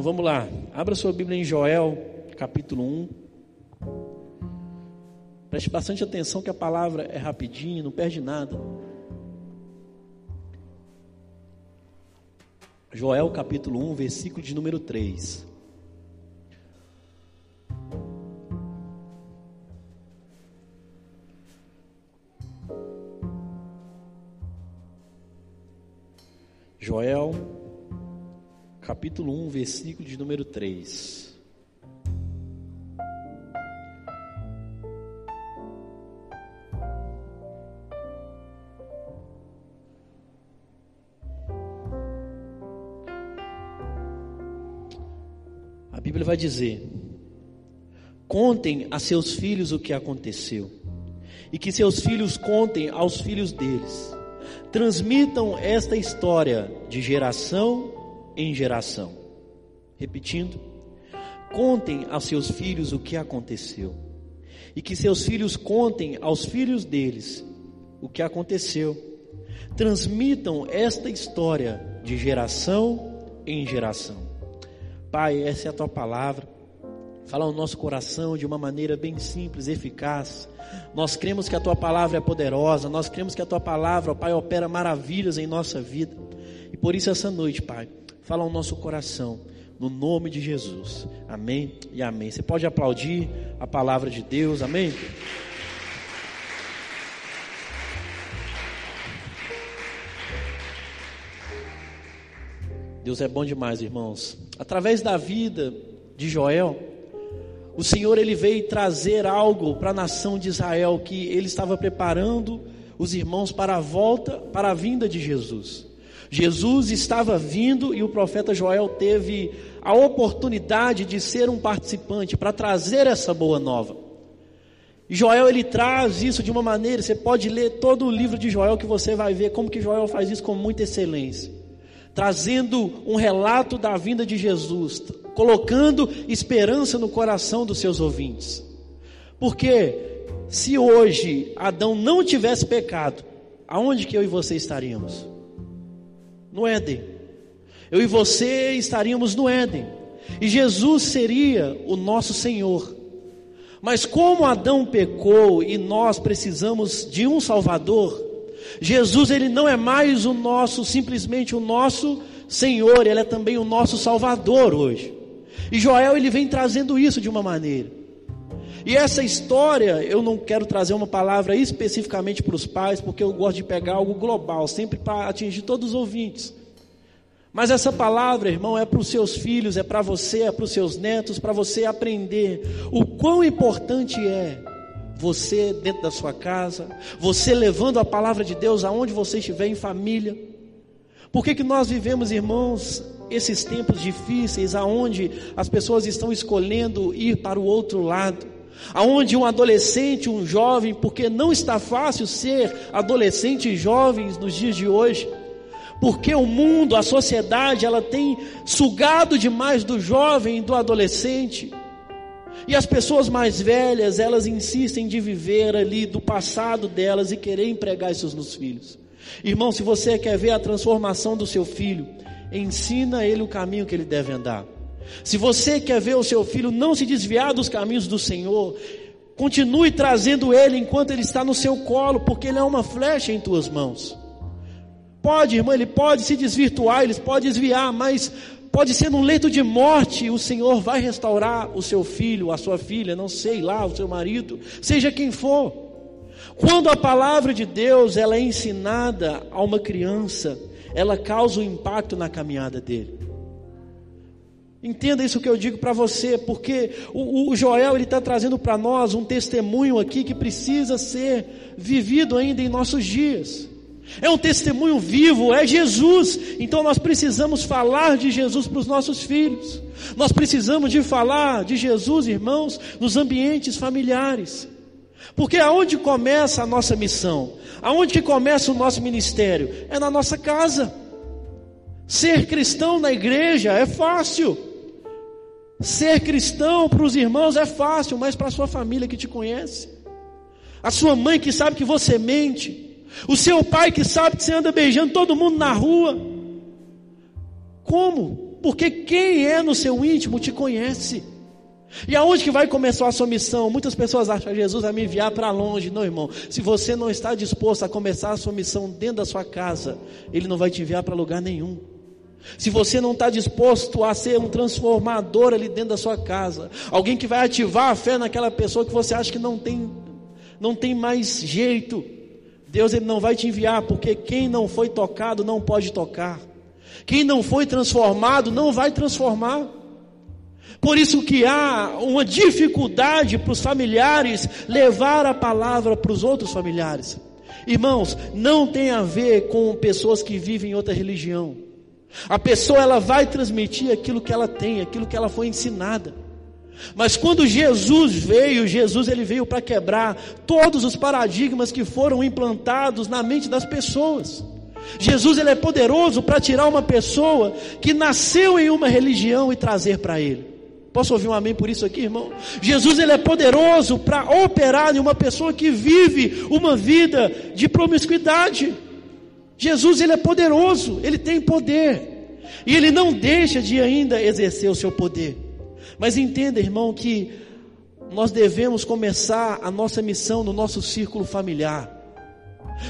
Então vamos lá, abra sua Bíblia em Joel, capítulo 1. Preste bastante atenção que a palavra é rapidinha, não perde nada. Joel capítulo 1, versículo de número 3. Joel capítulo 1, versículo de número 3. A Bíblia vai dizer: Contem a seus filhos o que aconteceu, e que seus filhos contem aos filhos deles. Transmitam esta história de geração em geração. Repetindo, contem aos seus filhos o que aconteceu, e que seus filhos contem aos filhos deles o que aconteceu. Transmitam esta história de geração em geração. Pai, essa é a tua palavra. Fala no nosso coração de uma maneira bem simples, eficaz. Nós cremos que a tua palavra é poderosa, nós cremos que a tua palavra, ó Pai, opera maravilhas em nossa vida. E por isso essa noite, Pai, fala ao nosso coração, no nome de Jesus. Amém e amém. Você pode aplaudir a palavra de Deus, amém? Deus é bom demais, irmãos. Através da vida de Joel, o Senhor ele veio trazer algo para a nação de Israel que ele estava preparando os irmãos para a volta, para a vinda de Jesus. Jesus estava vindo e o profeta Joel teve a oportunidade de ser um participante para trazer essa boa nova. Joel ele traz isso de uma maneira, você pode ler todo o livro de Joel que você vai ver como que Joel faz isso com muita excelência trazendo um relato da vinda de Jesus, colocando esperança no coração dos seus ouvintes. Porque se hoje Adão não tivesse pecado, aonde que eu e você estaríamos? No Éden. Eu e você estaríamos no Éden. E Jesus seria o nosso Senhor. Mas como Adão pecou e nós precisamos de um Salvador, Jesus ele não é mais o nosso, simplesmente o nosso Senhor, ele é também o nosso Salvador hoje. E Joel ele vem trazendo isso de uma maneira. E essa história, eu não quero trazer uma palavra especificamente para os pais, porque eu gosto de pegar algo global, sempre para atingir todos os ouvintes. Mas essa palavra, irmão, é para os seus filhos, é para você, é para os seus netos, para você aprender o quão importante é você dentro da sua casa, você levando a palavra de Deus aonde você estiver em família. Por que, que nós vivemos, irmãos, esses tempos difíceis, aonde as pessoas estão escolhendo ir para o outro lado? Aonde um adolescente, um jovem, porque não está fácil ser adolescente e jovens nos dias de hoje, porque o mundo, a sociedade, ela tem sugado demais do jovem e do adolescente. E as pessoas mais velhas, elas insistem de viver ali do passado delas e querer empregar isso nos filhos. Irmão, se você quer ver a transformação do seu filho, ensina ele o caminho que ele deve andar. Se você quer ver o seu filho não se desviar dos caminhos do Senhor, continue trazendo ele enquanto ele está no seu colo, porque ele é uma flecha em tuas mãos. Pode, irmão, ele pode se desvirtuar, ele pode desviar, mas pode ser num leito de morte, o Senhor vai restaurar o seu filho, a sua filha, não sei lá, o seu marido, seja quem for. Quando a palavra de Deus ela é ensinada a uma criança, ela causa um impacto na caminhada dele. Entenda isso que eu digo para você, porque o, o Joel ele está trazendo para nós um testemunho aqui que precisa ser vivido ainda em nossos dias. É um testemunho vivo, é Jesus. Então nós precisamos falar de Jesus para os nossos filhos. Nós precisamos de falar de Jesus, irmãos, nos ambientes familiares. Porque aonde começa a nossa missão? Aonde que começa o nosso ministério? É na nossa casa. Ser cristão na igreja é fácil. Ser cristão para os irmãos é fácil, mas para a sua família que te conhece, a sua mãe que sabe que você mente, o seu pai que sabe que você anda beijando todo mundo na rua. Como? Porque quem é no seu íntimo te conhece. E aonde que vai começar a sua missão? Muitas pessoas acham que Jesus vai me enviar para longe. Não, irmão. Se você não está disposto a começar a sua missão dentro da sua casa, Ele não vai te enviar para lugar nenhum. Se você não está disposto a ser um transformador ali dentro da sua casa, alguém que vai ativar a fé naquela pessoa que você acha que não tem, não tem mais jeito, Deus ele não vai te enviar, porque quem não foi tocado não pode tocar. Quem não foi transformado não vai transformar. Por isso que há uma dificuldade para os familiares levar a palavra para os outros familiares. Irmãos, não tem a ver com pessoas que vivem em outra religião. A pessoa ela vai transmitir aquilo que ela tem, aquilo que ela foi ensinada. Mas quando Jesus veio, Jesus ele veio para quebrar todos os paradigmas que foram implantados na mente das pessoas. Jesus ele é poderoso para tirar uma pessoa que nasceu em uma religião e trazer para ele. Posso ouvir um amém por isso aqui, irmão? Jesus ele é poderoso para operar em uma pessoa que vive uma vida de promiscuidade. Jesus ele é poderoso, ele tem poder. E ele não deixa de ainda exercer o seu poder. Mas entenda, irmão, que nós devemos começar a nossa missão no nosso círculo familiar.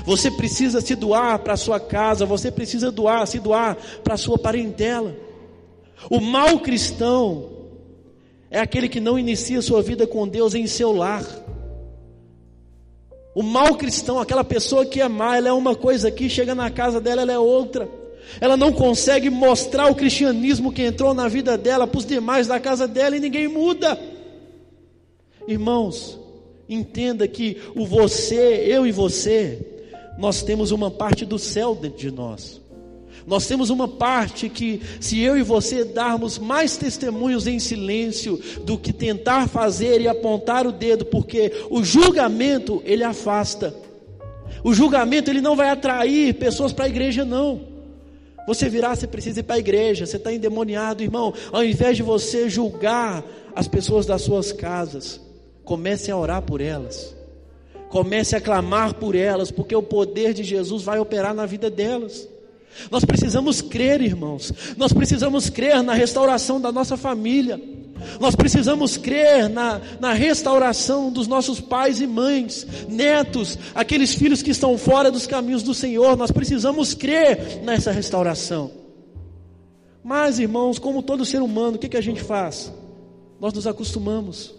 Você precisa se doar para a sua casa, você precisa doar, se doar para a sua parentela. O mal cristão é aquele que não inicia sua vida com Deus em seu lar. O mal cristão, aquela pessoa que é má, ela é uma coisa aqui, chega na casa dela, ela é outra. Ela não consegue mostrar o cristianismo que entrou na vida dela para os demais da casa dela e ninguém muda. Irmãos, entenda que o você, eu e você, nós temos uma parte do céu dentro de nós. Nós temos uma parte que, se eu e você darmos mais testemunhos em silêncio do que tentar fazer e apontar o dedo, porque o julgamento ele afasta. O julgamento ele não vai atrair pessoas para a igreja, não. Você virar, você precisa ir para a igreja, você está endemoniado, irmão. Ao invés de você julgar as pessoas das suas casas, comece a orar por elas. Comece a clamar por elas, porque o poder de Jesus vai operar na vida delas. Nós precisamos crer, irmãos. Nós precisamos crer na restauração da nossa família. Nós precisamos crer na, na restauração dos nossos pais e mães, netos, aqueles filhos que estão fora dos caminhos do Senhor. Nós precisamos crer nessa restauração. Mas, irmãos, como todo ser humano, o que, que a gente faz? Nós nos acostumamos.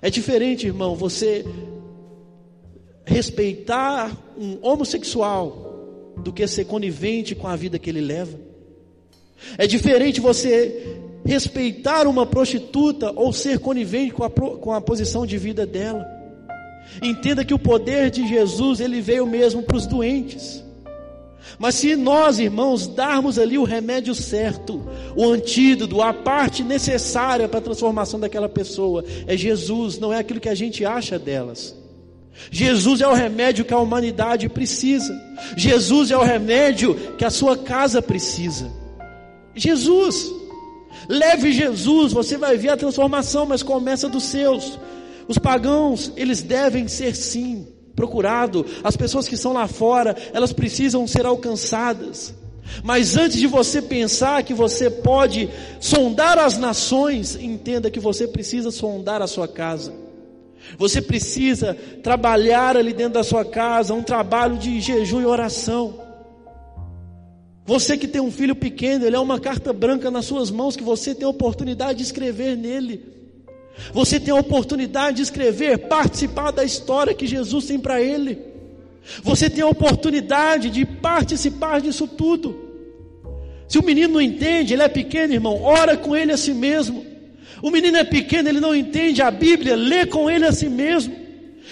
É diferente, irmão, você respeitar um homossexual do que ser conivente com a vida que ele leva. É diferente você respeitar uma prostituta ou ser conivente com a, com a posição de vida dela. Entenda que o poder de Jesus, ele veio mesmo para os doentes. Mas se nós, irmãos, darmos ali o remédio certo, o antídoto, a parte necessária para a transformação daquela pessoa, é Jesus, não é aquilo que a gente acha delas. Jesus é o remédio que a humanidade precisa. Jesus é o remédio que a sua casa precisa. Jesus. Leve Jesus, você vai ver a transformação, mas começa dos seus. Os pagãos, eles devem ser sim procurado. As pessoas que estão lá fora, elas precisam ser alcançadas. Mas antes de você pensar que você pode sondar as nações, entenda que você precisa sondar a sua casa. Você precisa trabalhar ali dentro da sua casa, um trabalho de jejum e oração. Você que tem um filho pequeno, ele é uma carta branca nas suas mãos que você tem a oportunidade de escrever nele. Você tem a oportunidade de escrever, participar da história que Jesus tem para ele. Você tem a oportunidade de participar disso tudo. Se o menino não entende, ele é pequeno, irmão, ora com ele a si mesmo. O menino é pequeno, ele não entende a Bíblia, lê com ele a si mesmo.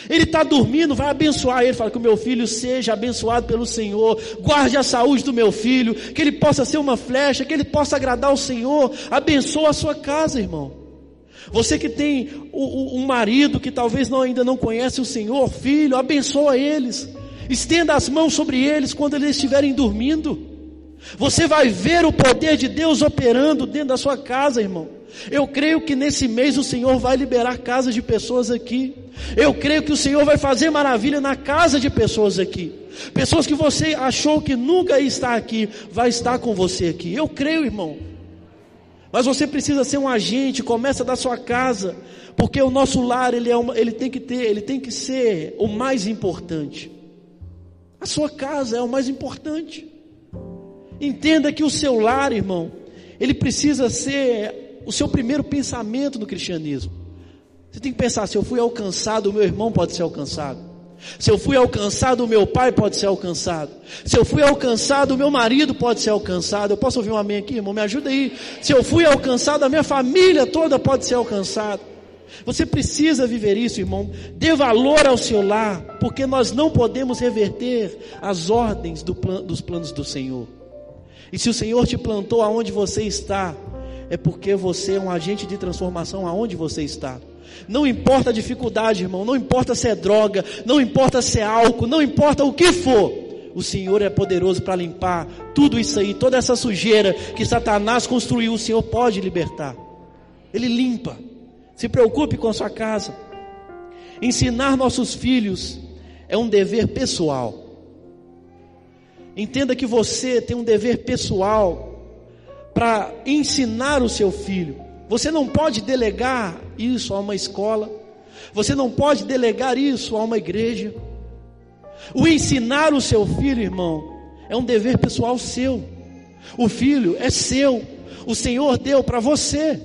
Ele está dormindo, vai abençoar ele. Fala que o meu filho seja abençoado pelo Senhor. Guarde a saúde do meu filho. Que ele possa ser uma flecha. Que ele possa agradar o Senhor. Abençoa a sua casa, irmão. Você que tem um marido que talvez não, ainda não conhece o Senhor, filho, abençoa eles. Estenda as mãos sobre eles quando eles estiverem dormindo. Você vai ver o poder de Deus operando dentro da sua casa, irmão. Eu creio que nesse mês o Senhor vai liberar casas de pessoas aqui. Eu creio que o Senhor vai fazer maravilha na casa de pessoas aqui. Pessoas que você achou que nunca ia estar aqui, vai estar com você aqui. Eu creio, irmão. Mas você precisa ser um agente, começa da sua casa, porque o nosso lar ele, é uma, ele tem que ter, ele tem que ser o mais importante. A sua casa é o mais importante. Entenda que o seu lar, irmão, ele precisa ser o seu primeiro pensamento no cristianismo. Você tem que pensar: se eu fui alcançado, o meu irmão pode ser alcançado. Se eu fui alcançado, o meu pai pode ser alcançado. Se eu fui alcançado, o meu marido pode ser alcançado. Eu posso ouvir um amém aqui, irmão? Me ajuda aí. Se eu fui alcançado, a minha família toda pode ser alcançada. Você precisa viver isso, irmão. Dê valor ao seu lar, porque nós não podemos reverter as ordens do plan, dos planos do Senhor. E se o Senhor te plantou aonde você está, é porque você é um agente de transformação aonde você está. Não importa a dificuldade, irmão, não importa se é droga, não importa se é álcool, não importa o que for. O Senhor é poderoso para limpar tudo isso aí, toda essa sujeira que Satanás construiu, o Senhor pode libertar. Ele limpa. Se preocupe com a sua casa. Ensinar nossos filhos é um dever pessoal. Entenda que você tem um dever pessoal para ensinar o seu filho. Você não pode delegar isso a uma escola. Você não pode delegar isso a uma igreja. O ensinar o seu filho, irmão, é um dever pessoal seu. O filho é seu. O Senhor deu para você.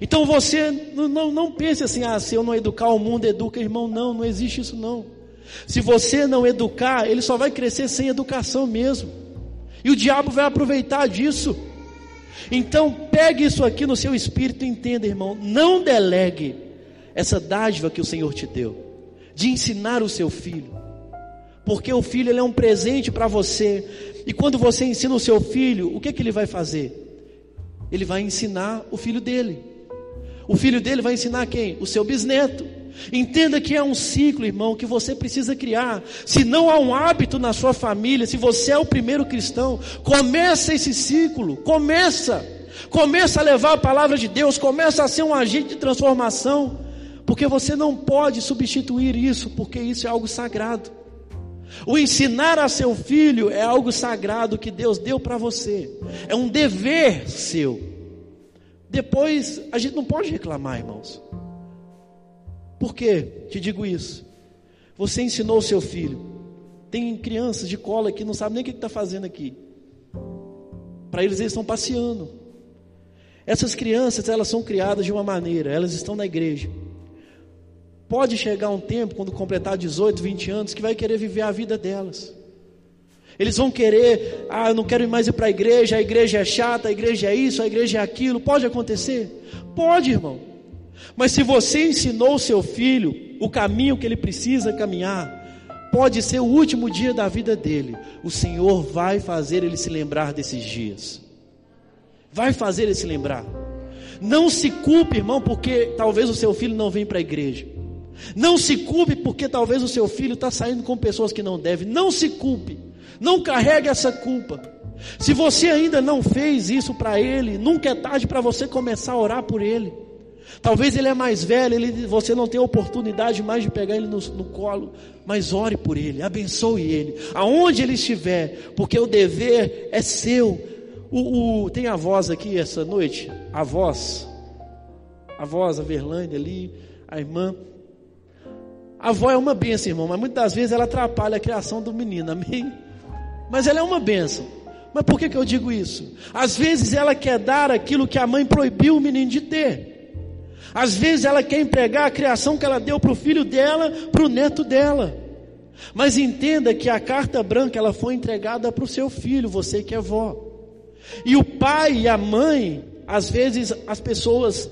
Então você não, não, não pense assim, ah, se eu não educar o mundo, educa, irmão. Não, não existe isso não. Se você não educar, ele só vai crescer sem educação mesmo. E o diabo vai aproveitar disso. Então, pegue isso aqui no seu espírito e entenda, irmão. Não delegue essa dádiva que o Senhor te deu, de ensinar o seu filho. Porque o filho ele é um presente para você. E quando você ensina o seu filho, o que, que ele vai fazer? Ele vai ensinar o filho dele. O filho dele vai ensinar quem? O seu bisneto. Entenda que é um ciclo, irmão, que você precisa criar. Se não há um hábito na sua família, se você é o primeiro cristão, começa esse ciclo, começa. Começa a levar a palavra de Deus, começa a ser um agente de transformação, porque você não pode substituir isso, porque isso é algo sagrado. O ensinar a seu filho é algo sagrado que Deus deu para você, é um dever seu. Depois, a gente não pode reclamar, irmãos. Por que te digo isso? Você ensinou o seu filho. Tem crianças de cola que não sabem nem o que está fazendo aqui. Para eles, eles estão passeando. Essas crianças, elas são criadas de uma maneira, elas estão na igreja. Pode chegar um tempo, quando completar 18, 20 anos, que vai querer viver a vida delas. Eles vão querer, ah, eu não quero mais ir para a igreja, a igreja é chata, a igreja é isso, a igreja é aquilo. Pode acontecer? Pode, irmão. Mas se você ensinou seu filho o caminho que ele precisa caminhar, pode ser o último dia da vida dele. O Senhor vai fazer ele se lembrar desses dias. Vai fazer ele se lembrar. Não se culpe, irmão, porque talvez o seu filho não vem para a igreja. Não se culpe porque talvez o seu filho está saindo com pessoas que não deve. Não se culpe. Não carregue essa culpa. Se você ainda não fez isso para ele, nunca é tarde para você começar a orar por ele. Talvez ele é mais velho, ele, você não tem oportunidade mais de pegar ele no, no colo, mas ore por ele, abençoe ele, aonde ele estiver, porque o dever é seu. O, o, tem a voz aqui essa noite, a voz, a voz, a Verlândia ali, a irmã. A avó é uma benção, irmão, mas muitas vezes ela atrapalha a criação do menino, amém? Mas ela é uma benção. Mas por que, que eu digo isso? Às vezes ela quer dar aquilo que a mãe proibiu o menino de ter. Às vezes ela quer empregar a criação que ela deu para o filho dela, para o neto dela. Mas entenda que a carta branca ela foi entregada para o seu filho, você que é vó. E o pai e a mãe, às vezes as pessoas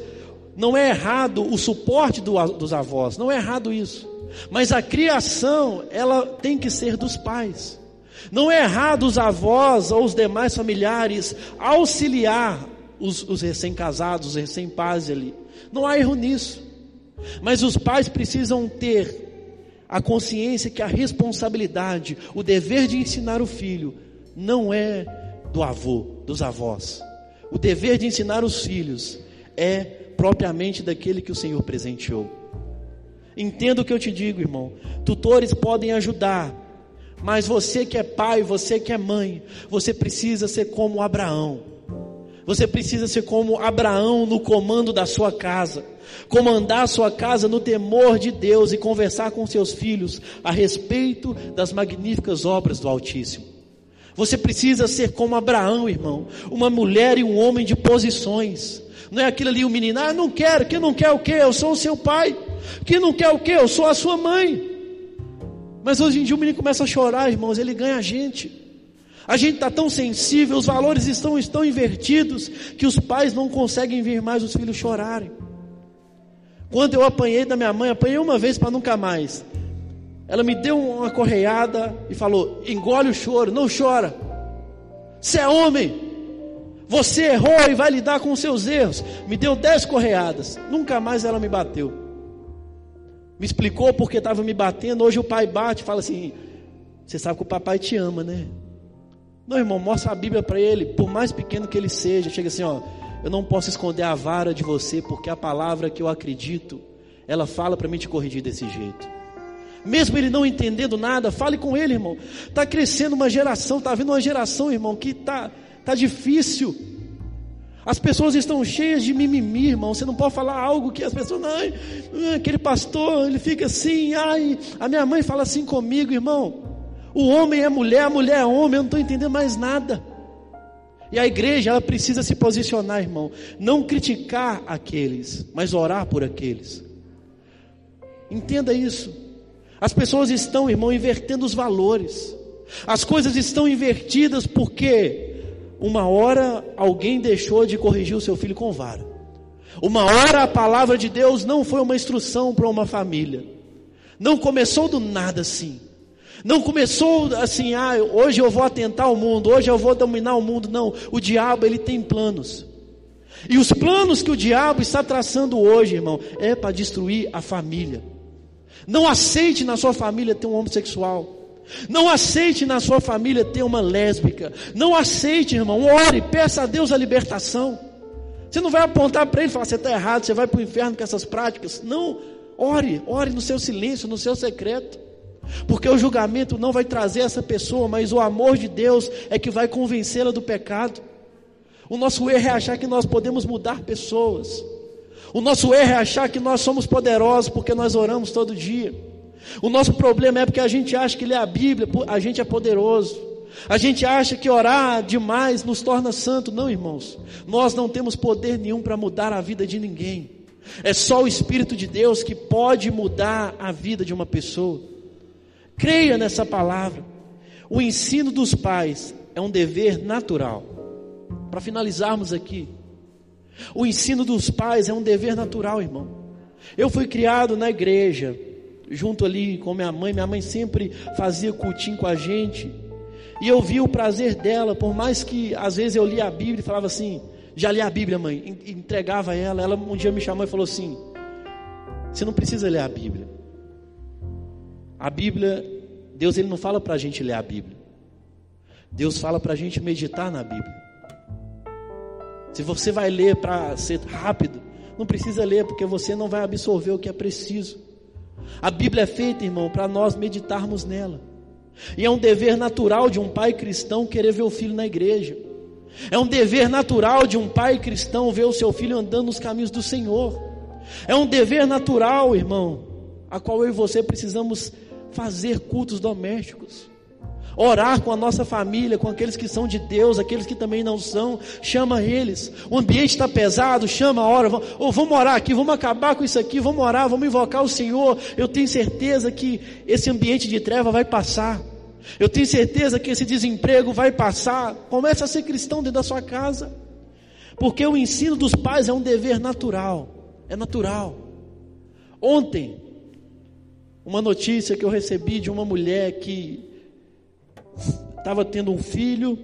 não é errado o suporte do, dos avós, não é errado isso. Mas a criação ela tem que ser dos pais. Não é errado os avós ou os demais familiares auxiliar os, os recém-casados, os recém-pais ali. Não há erro nisso. Mas os pais precisam ter a consciência que a responsabilidade, o dever de ensinar o filho, não é do avô, dos avós. O dever de ensinar os filhos é propriamente daquele que o Senhor presenteou. Entenda o que eu te digo, irmão. Tutores podem ajudar, mas você que é pai, você que é mãe, você precisa ser como Abraão. Você precisa ser como Abraão no comando da sua casa, comandar a sua casa no temor de Deus e conversar com seus filhos a respeito das magníficas obras do Altíssimo. Você precisa ser como Abraão, irmão, uma mulher e um homem de posições. Não é aquilo ali o menino, ah, não quero, que não quer o quê? Eu sou o seu pai. Que não quer o quê? Eu sou a sua mãe. Mas hoje em dia o menino começa a chorar, irmãos, ele ganha gente. A gente está tão sensível, os valores estão, estão invertidos, que os pais não conseguem ver mais os filhos chorarem. Quando eu apanhei da minha mãe, apanhei uma vez para nunca mais. Ela me deu uma correiada e falou: engole o choro, não chora. Você é homem, você errou e vai lidar com os seus erros. Me deu dez correadas, nunca mais ela me bateu. Me explicou porque estava me batendo. Hoje o pai bate e fala assim: Você sabe que o papai te ama, né? Não, irmão, mostra a Bíblia para ele, por mais pequeno que ele seja. Chega assim, ó, eu não posso esconder a vara de você, porque a palavra que eu acredito, ela fala para mim te corrigir desse jeito. Mesmo ele não entendendo nada, fale com ele, irmão. Está crescendo uma geração, está vindo uma geração, irmão, que está tá difícil. As pessoas estão cheias de mimimi, irmão. Você não pode falar algo que as pessoas, não, aquele pastor, ele fica assim, ai, a minha mãe fala assim comigo, irmão. O homem é mulher, a mulher é homem, eu não estou entendendo mais nada. E a igreja, ela precisa se posicionar, irmão. Não criticar aqueles, mas orar por aqueles. Entenda isso. As pessoas estão, irmão, invertendo os valores. As coisas estão invertidas porque uma hora alguém deixou de corrigir o seu filho com vara. Uma hora a palavra de Deus não foi uma instrução para uma família. Não começou do nada assim. Não começou assim, ah, hoje eu vou atentar o mundo, hoje eu vou dominar o mundo. Não, o diabo ele tem planos. E os planos que o diabo está traçando hoje, irmão, é para destruir a família. Não aceite na sua família ter um homossexual. Não aceite na sua família ter uma lésbica. Não aceite, irmão. Ore, peça a Deus a libertação. Você não vai apontar para ele e falar, você está errado, você vai para o inferno com essas práticas. Não, ore, ore no seu silêncio, no seu secreto. Porque o julgamento não vai trazer essa pessoa, mas o amor de Deus é que vai convencê-la do pecado. O nosso erro é achar que nós podemos mudar pessoas. O nosso erro é achar que nós somos poderosos porque nós oramos todo dia. O nosso problema é porque a gente acha que ler a Bíblia, a gente é poderoso. A gente acha que orar demais nos torna santo. Não, irmãos. Nós não temos poder nenhum para mudar a vida de ninguém. É só o Espírito de Deus que pode mudar a vida de uma pessoa. Creia nessa palavra. O ensino dos pais é um dever natural. Para finalizarmos aqui, o ensino dos pais é um dever natural, irmão. Eu fui criado na igreja, junto ali com minha mãe. Minha mãe sempre fazia cultinho com a gente. E eu vi o prazer dela, por mais que às vezes eu lia a Bíblia e falava assim: Já li a Bíblia, mãe? Entregava ela. Ela um dia me chamou e falou assim: Você não precisa ler a Bíblia. A Bíblia, Deus ele não fala para a gente ler a Bíblia. Deus fala para a gente meditar na Bíblia. Se você vai ler para ser rápido, não precisa ler, porque você não vai absorver o que é preciso. A Bíblia é feita, irmão, para nós meditarmos nela. E é um dever natural de um pai cristão querer ver o filho na igreja. É um dever natural de um pai cristão ver o seu filho andando nos caminhos do Senhor. É um dever natural, irmão, a qual eu e você precisamos fazer cultos domésticos, orar com a nossa família, com aqueles que são de Deus, aqueles que também não são, chama eles. O ambiente está pesado, chama a hora, vamos, oh, vamos orar aqui, vamos acabar com isso aqui, vamos orar, vamos invocar o Senhor. Eu tenho certeza que esse ambiente de treva vai passar. Eu tenho certeza que esse desemprego vai passar. Comece a ser cristão dentro da sua casa. Porque o ensino dos pais é um dever natural. É natural. Ontem, uma notícia que eu recebi de uma mulher que estava tendo um filho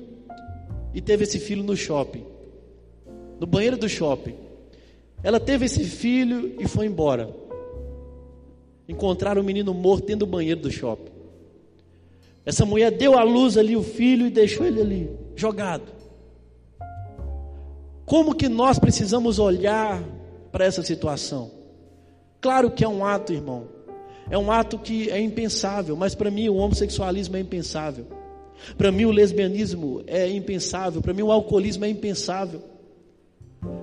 e teve esse filho no shopping, no banheiro do shopping. Ela teve esse filho e foi embora. Encontraram o menino morto dentro do banheiro do shopping. Essa mulher deu à luz ali o filho e deixou ele ali, jogado. Como que nós precisamos olhar para essa situação? Claro que é um ato, irmão, É um ato que é impensável, mas para mim o homossexualismo é impensável. Para mim o lesbianismo é impensável, para mim o alcoolismo é impensável.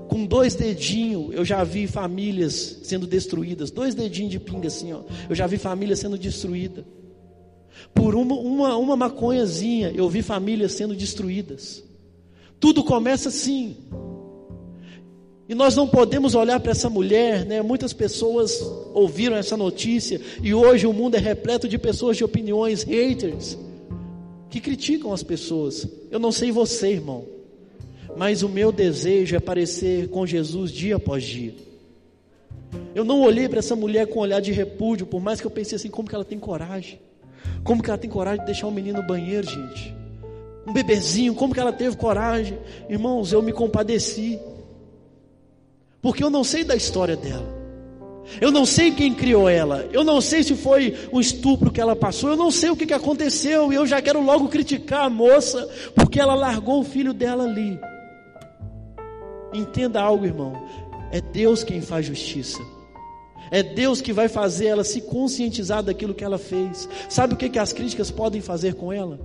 Com dois dedinhos eu já vi famílias sendo destruídas, dois dedinhos de pinga assim, ó. Eu já vi famílias sendo destruídas. Por uma, uma, uma maconhazinha eu vi famílias sendo destruídas. Tudo começa assim. E nós não podemos olhar para essa mulher, né? Muitas pessoas ouviram essa notícia e hoje o mundo é repleto de pessoas de opiniões haters que criticam as pessoas. Eu não sei você, irmão, mas o meu desejo é parecer com Jesus dia após dia. Eu não olhei para essa mulher com um olhar de repúdio, por mais que eu pensei assim, como que ela tem coragem? Como que ela tem coragem de deixar um menino no banheiro, gente? Um bebezinho, como que ela teve coragem? Irmãos, eu me compadeci porque eu não sei da história dela. Eu não sei quem criou ela. Eu não sei se foi um estupro que ela passou. Eu não sei o que, que aconteceu. E eu já quero logo criticar a moça, porque ela largou o filho dela ali. Entenda algo, irmão. É Deus quem faz justiça. É Deus que vai fazer ela se conscientizar daquilo que ela fez. Sabe o que, que as críticas podem fazer com ela?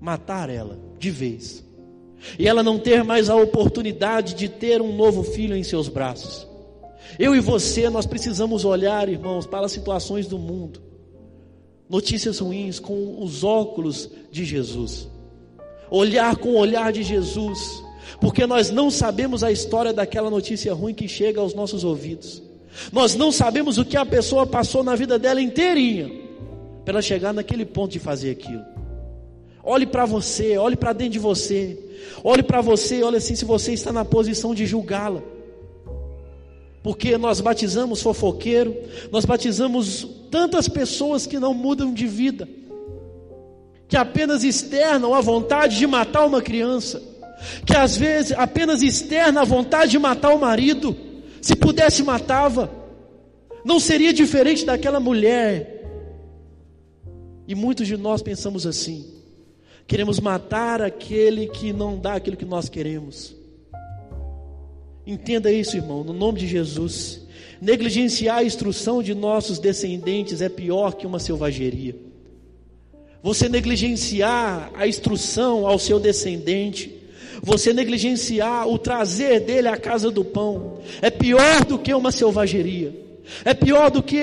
Matar ela de vez e ela não ter mais a oportunidade de ter um novo filho em seus braços. Eu e você, nós precisamos olhar, irmãos, para as situações do mundo, notícias ruins, com os óculos de Jesus, olhar com o olhar de Jesus, porque nós não sabemos a história daquela notícia ruim que chega aos nossos ouvidos, nós não sabemos o que a pessoa passou na vida dela inteirinha, para ela chegar naquele ponto de fazer aquilo. Olhe para você, olhe para dentro de você. Olhe para você, olhe assim se você está na posição de julgá-la. Porque nós batizamos fofoqueiro, nós batizamos tantas pessoas que não mudam de vida, que apenas externam a vontade de matar uma criança, que às vezes apenas externa a vontade de matar o marido, se pudesse matava, não seria diferente daquela mulher. E muitos de nós pensamos assim. Queremos matar aquele que não dá aquilo que nós queremos. Entenda isso, irmão, no nome de Jesus. Negligenciar a instrução de nossos descendentes é pior que uma selvageria. Você negligenciar a instrução ao seu descendente, você negligenciar o trazer dele à casa do pão, é pior do que uma selvageria. É pior do que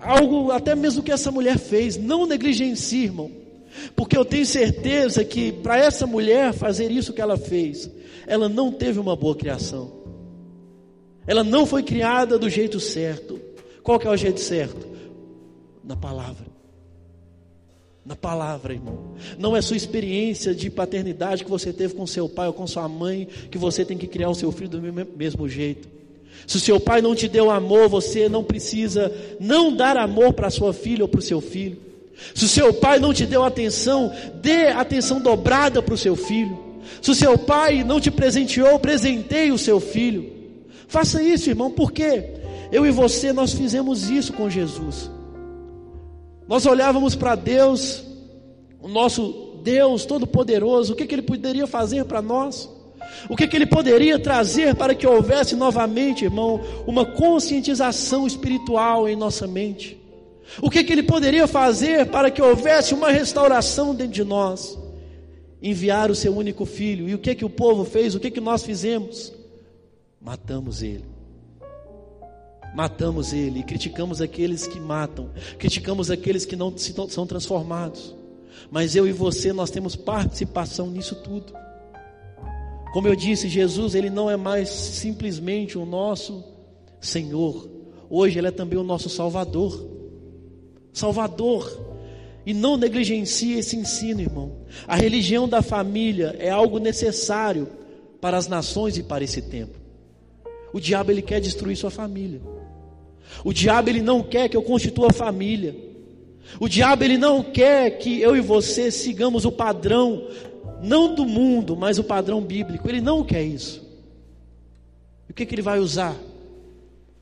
algo, até mesmo que essa mulher fez. Não negligencie, irmão. Porque eu tenho certeza que para essa mulher fazer isso que ela fez, ela não teve uma boa criação. Ela não foi criada do jeito certo. Qual que é o jeito certo? Na palavra. Na palavra, irmão. Não é sua experiência de paternidade que você teve com seu pai ou com sua mãe que você tem que criar o seu filho do mesmo jeito. Se o seu pai não te deu amor, você não precisa não dar amor para sua filha ou para o seu filho. Se o seu pai não te deu atenção, dê atenção dobrada para o seu filho. Se o seu pai não te presenteou, presenteie o seu filho. Faça isso, irmão, porque eu e você nós fizemos isso com Jesus. Nós olhávamos para Deus, o nosso Deus Todo-Poderoso, o que, que Ele poderia fazer para nós? O que, que Ele poderia trazer para que houvesse novamente, irmão, uma conscientização espiritual em nossa mente? O que, que ele poderia fazer para que houvesse uma restauração dentro de nós? Enviar o seu único filho. E o que que o povo fez? O que que nós fizemos? Matamos ele. Matamos ele e criticamos aqueles que matam, criticamos aqueles que não são transformados. Mas eu e você nós temos participação nisso tudo. Como eu disse, Jesus, ele não é mais simplesmente o nosso Senhor. Hoje ele é também o nosso Salvador. Salvador. E não negligencie esse ensino, irmão. A religião da família é algo necessário para as nações e para esse tempo. O diabo ele quer destruir sua família. O diabo ele não quer que eu constitua família. O diabo ele não quer que eu e você sigamos o padrão não do mundo, mas o padrão bíblico. Ele não quer isso. E o que, que ele vai usar?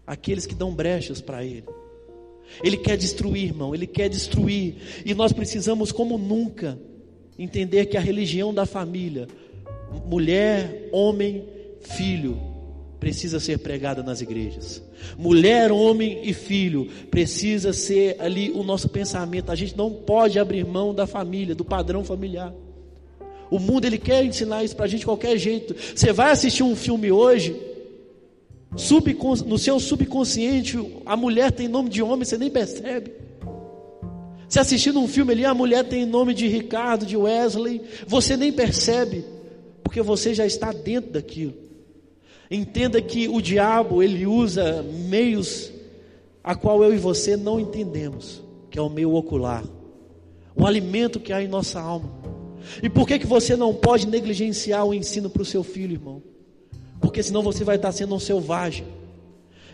Aqueles que dão brechas para ele. Ele quer destruir, irmão, ele quer destruir. E nós precisamos, como nunca, entender que a religião da família, mulher, homem, filho, precisa ser pregada nas igrejas. Mulher, homem e filho precisa ser ali o nosso pensamento. A gente não pode abrir mão da família, do padrão familiar. O mundo ele quer ensinar isso para a gente de qualquer jeito. Você vai assistir um filme hoje, no seu subconsciente, a mulher tem nome de homem, você nem percebe. Se assistindo um filme ali, a mulher tem nome de Ricardo, de Wesley, você nem percebe, porque você já está dentro daquilo. Entenda que o diabo, ele usa meios a qual eu e você não entendemos, que é o meio ocular, o alimento que há em nossa alma. E por que que você não pode negligenciar o ensino para o seu filho, irmão? Porque senão você vai estar sendo um selvagem.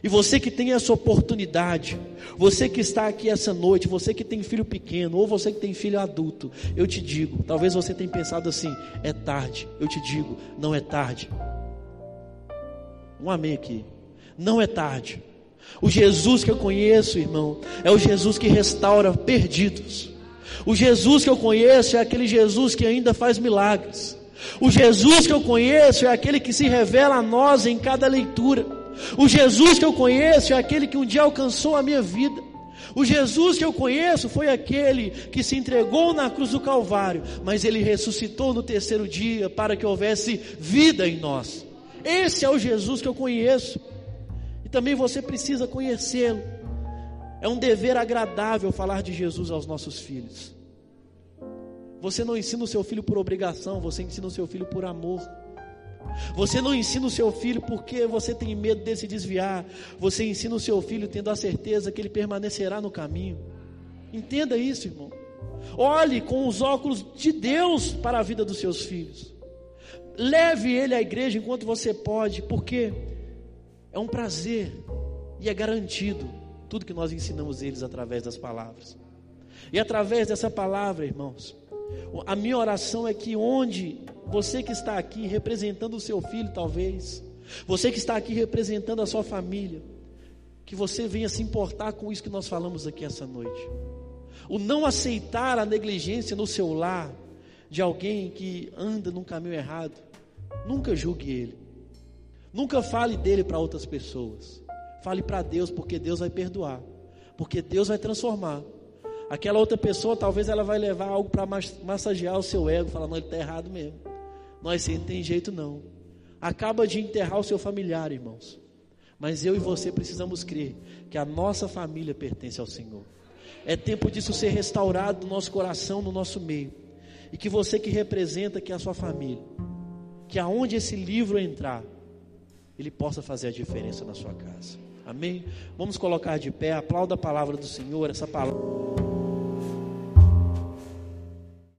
E você que tem essa oportunidade, você que está aqui essa noite, você que tem filho pequeno, ou você que tem filho adulto, eu te digo, talvez você tenha pensado assim, é tarde. Eu te digo, não é tarde. Um amém aqui. Não é tarde. O Jesus que eu conheço, irmão, é o Jesus que restaura perdidos. O Jesus que eu conheço é aquele Jesus que ainda faz milagres. O Jesus que eu conheço é aquele que se revela a nós em cada leitura. O Jesus que eu conheço é aquele que um dia alcançou a minha vida. O Jesus que eu conheço foi aquele que se entregou na cruz do Calvário, mas ele ressuscitou no terceiro dia para que houvesse vida em nós. Esse é o Jesus que eu conheço. E também você precisa conhecê-lo. É um dever agradável falar de Jesus aos nossos filhos. Você não ensina o seu filho por obrigação, você ensina o seu filho por amor. Você não ensina o seu filho porque você tem medo de se desviar. Você ensina o seu filho tendo a certeza que ele permanecerá no caminho. Entenda isso, irmão. Olhe com os óculos de Deus para a vida dos seus filhos. Leve ele à igreja enquanto você pode, porque é um prazer e é garantido tudo que nós ensinamos eles através das palavras. E através dessa palavra, irmãos, a minha oração é que onde você que está aqui representando o seu filho, talvez, você que está aqui representando a sua família, que você venha se importar com isso que nós falamos aqui essa noite. O não aceitar a negligência no seu lar de alguém que anda num caminho errado, nunca julgue ele. Nunca fale dele para outras pessoas. Fale para Deus, porque Deus vai perdoar. Porque Deus vai transformar. Aquela outra pessoa, talvez ela vai levar algo para massagear o seu ego, falar, não, ele está errado mesmo. Nós não tem jeito não. Acaba de enterrar o seu familiar, irmãos. Mas eu e você precisamos crer que a nossa família pertence ao Senhor. É tempo disso ser restaurado no nosso coração, no nosso meio. E que você que representa que é a sua família, que aonde esse livro entrar, ele possa fazer a diferença na sua casa. Amém? Vamos colocar de pé, aplauda a palavra do Senhor, essa palavra.